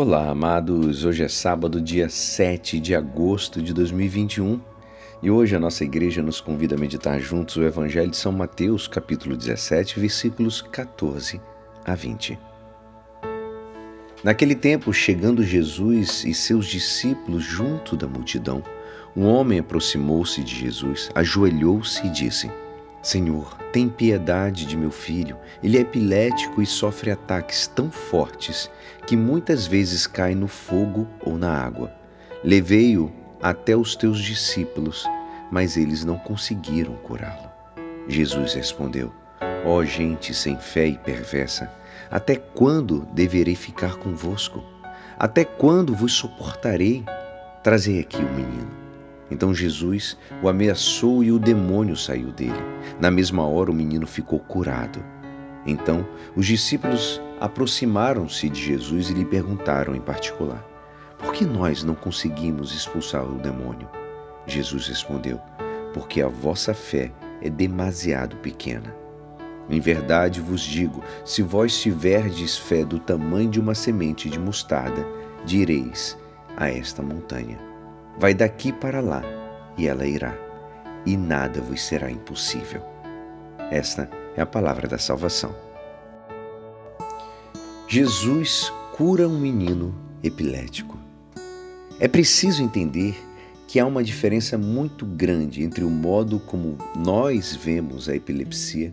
Olá, amados. Hoje é sábado, dia 7 de agosto de 2021, e hoje a nossa igreja nos convida a meditar juntos o Evangelho de São Mateus, capítulo 17, versículos 14 a 20. Naquele tempo, chegando Jesus e seus discípulos junto da multidão, um homem aproximou-se de Jesus, ajoelhou-se e disse: Senhor, tem piedade de meu filho. Ele é epilético e sofre ataques tão fortes que muitas vezes cai no fogo ou na água. Levei-o até os teus discípulos, mas eles não conseguiram curá-lo. Jesus respondeu: Ó oh, gente sem fé e perversa, até quando deverei ficar convosco? Até quando vos suportarei? Trazei aqui o menino. Então Jesus o ameaçou e o demônio saiu dele. Na mesma hora o menino ficou curado. Então os discípulos aproximaram-se de Jesus e lhe perguntaram em particular: Por que nós não conseguimos expulsar o demônio? Jesus respondeu: Porque a vossa fé é demasiado pequena. Em verdade vos digo: se vós tiverdes fé do tamanho de uma semente de mostarda, direis a esta montanha Vai daqui para lá, e ela irá, e nada vos será impossível. Esta é a palavra da salvação. Jesus cura um menino epilético. É preciso entender que há uma diferença muito grande entre o modo como nós vemos a epilepsia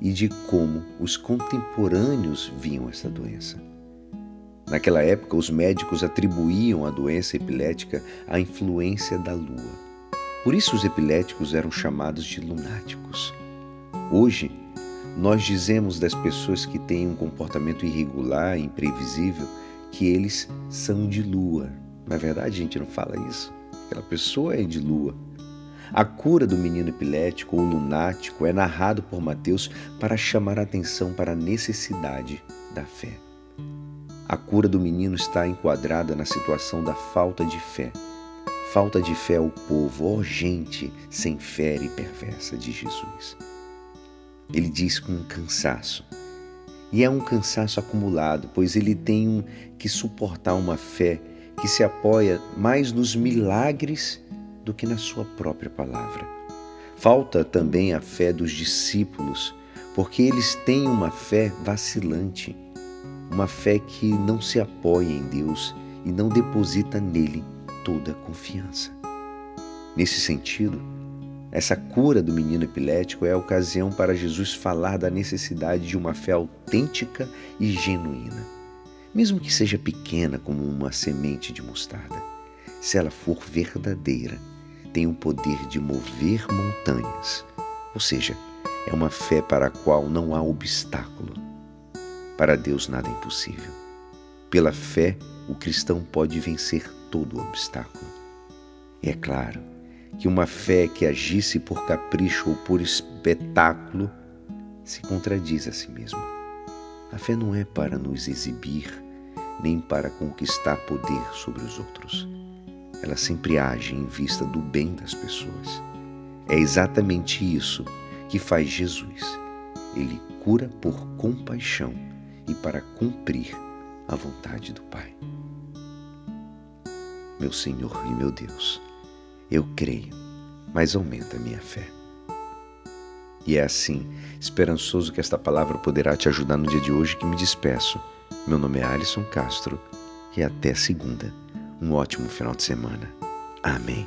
e de como os contemporâneos viam essa doença. Naquela época, os médicos atribuíam a doença epilética à influência da lua. Por isso, os epiléticos eram chamados de lunáticos. Hoje, nós dizemos das pessoas que têm um comportamento irregular imprevisível que eles são de lua. Na verdade, a gente não fala isso. Aquela pessoa é de lua. A cura do menino epilético ou lunático é narrado por Mateus para chamar a atenção para a necessidade da fé. A cura do menino está enquadrada na situação da falta de fé. Falta de fé ao povo, ó gente sem fé e perversa de Jesus. Ele diz com um cansaço. E é um cansaço acumulado, pois ele tem que suportar uma fé que se apoia mais nos milagres do que na sua própria palavra. Falta também a fé dos discípulos, porque eles têm uma fé vacilante uma fé que não se apoia em Deus e não deposita nele toda a confiança. Nesse sentido, essa cura do menino epilético é a ocasião para Jesus falar da necessidade de uma fé autêntica e genuína, mesmo que seja pequena como uma semente de mostarda. Se ela for verdadeira, tem o poder de mover montanhas, ou seja, é uma fé para a qual não há obstáculo para Deus nada é impossível. Pela fé, o cristão pode vencer todo obstáculo. E é claro que uma fé que agisse por capricho ou por espetáculo se contradiz a si mesma. A fé não é para nos exibir, nem para conquistar poder sobre os outros. Ela sempre age em vista do bem das pessoas. É exatamente isso que faz Jesus. Ele cura por compaixão e para cumprir a vontade do Pai. Meu Senhor e meu Deus, eu creio, mas aumenta a minha fé. E é assim, esperançoso que esta palavra poderá te ajudar no dia de hoje que me despeço. Meu nome é Alisson Castro e até segunda. Um ótimo final de semana. Amém.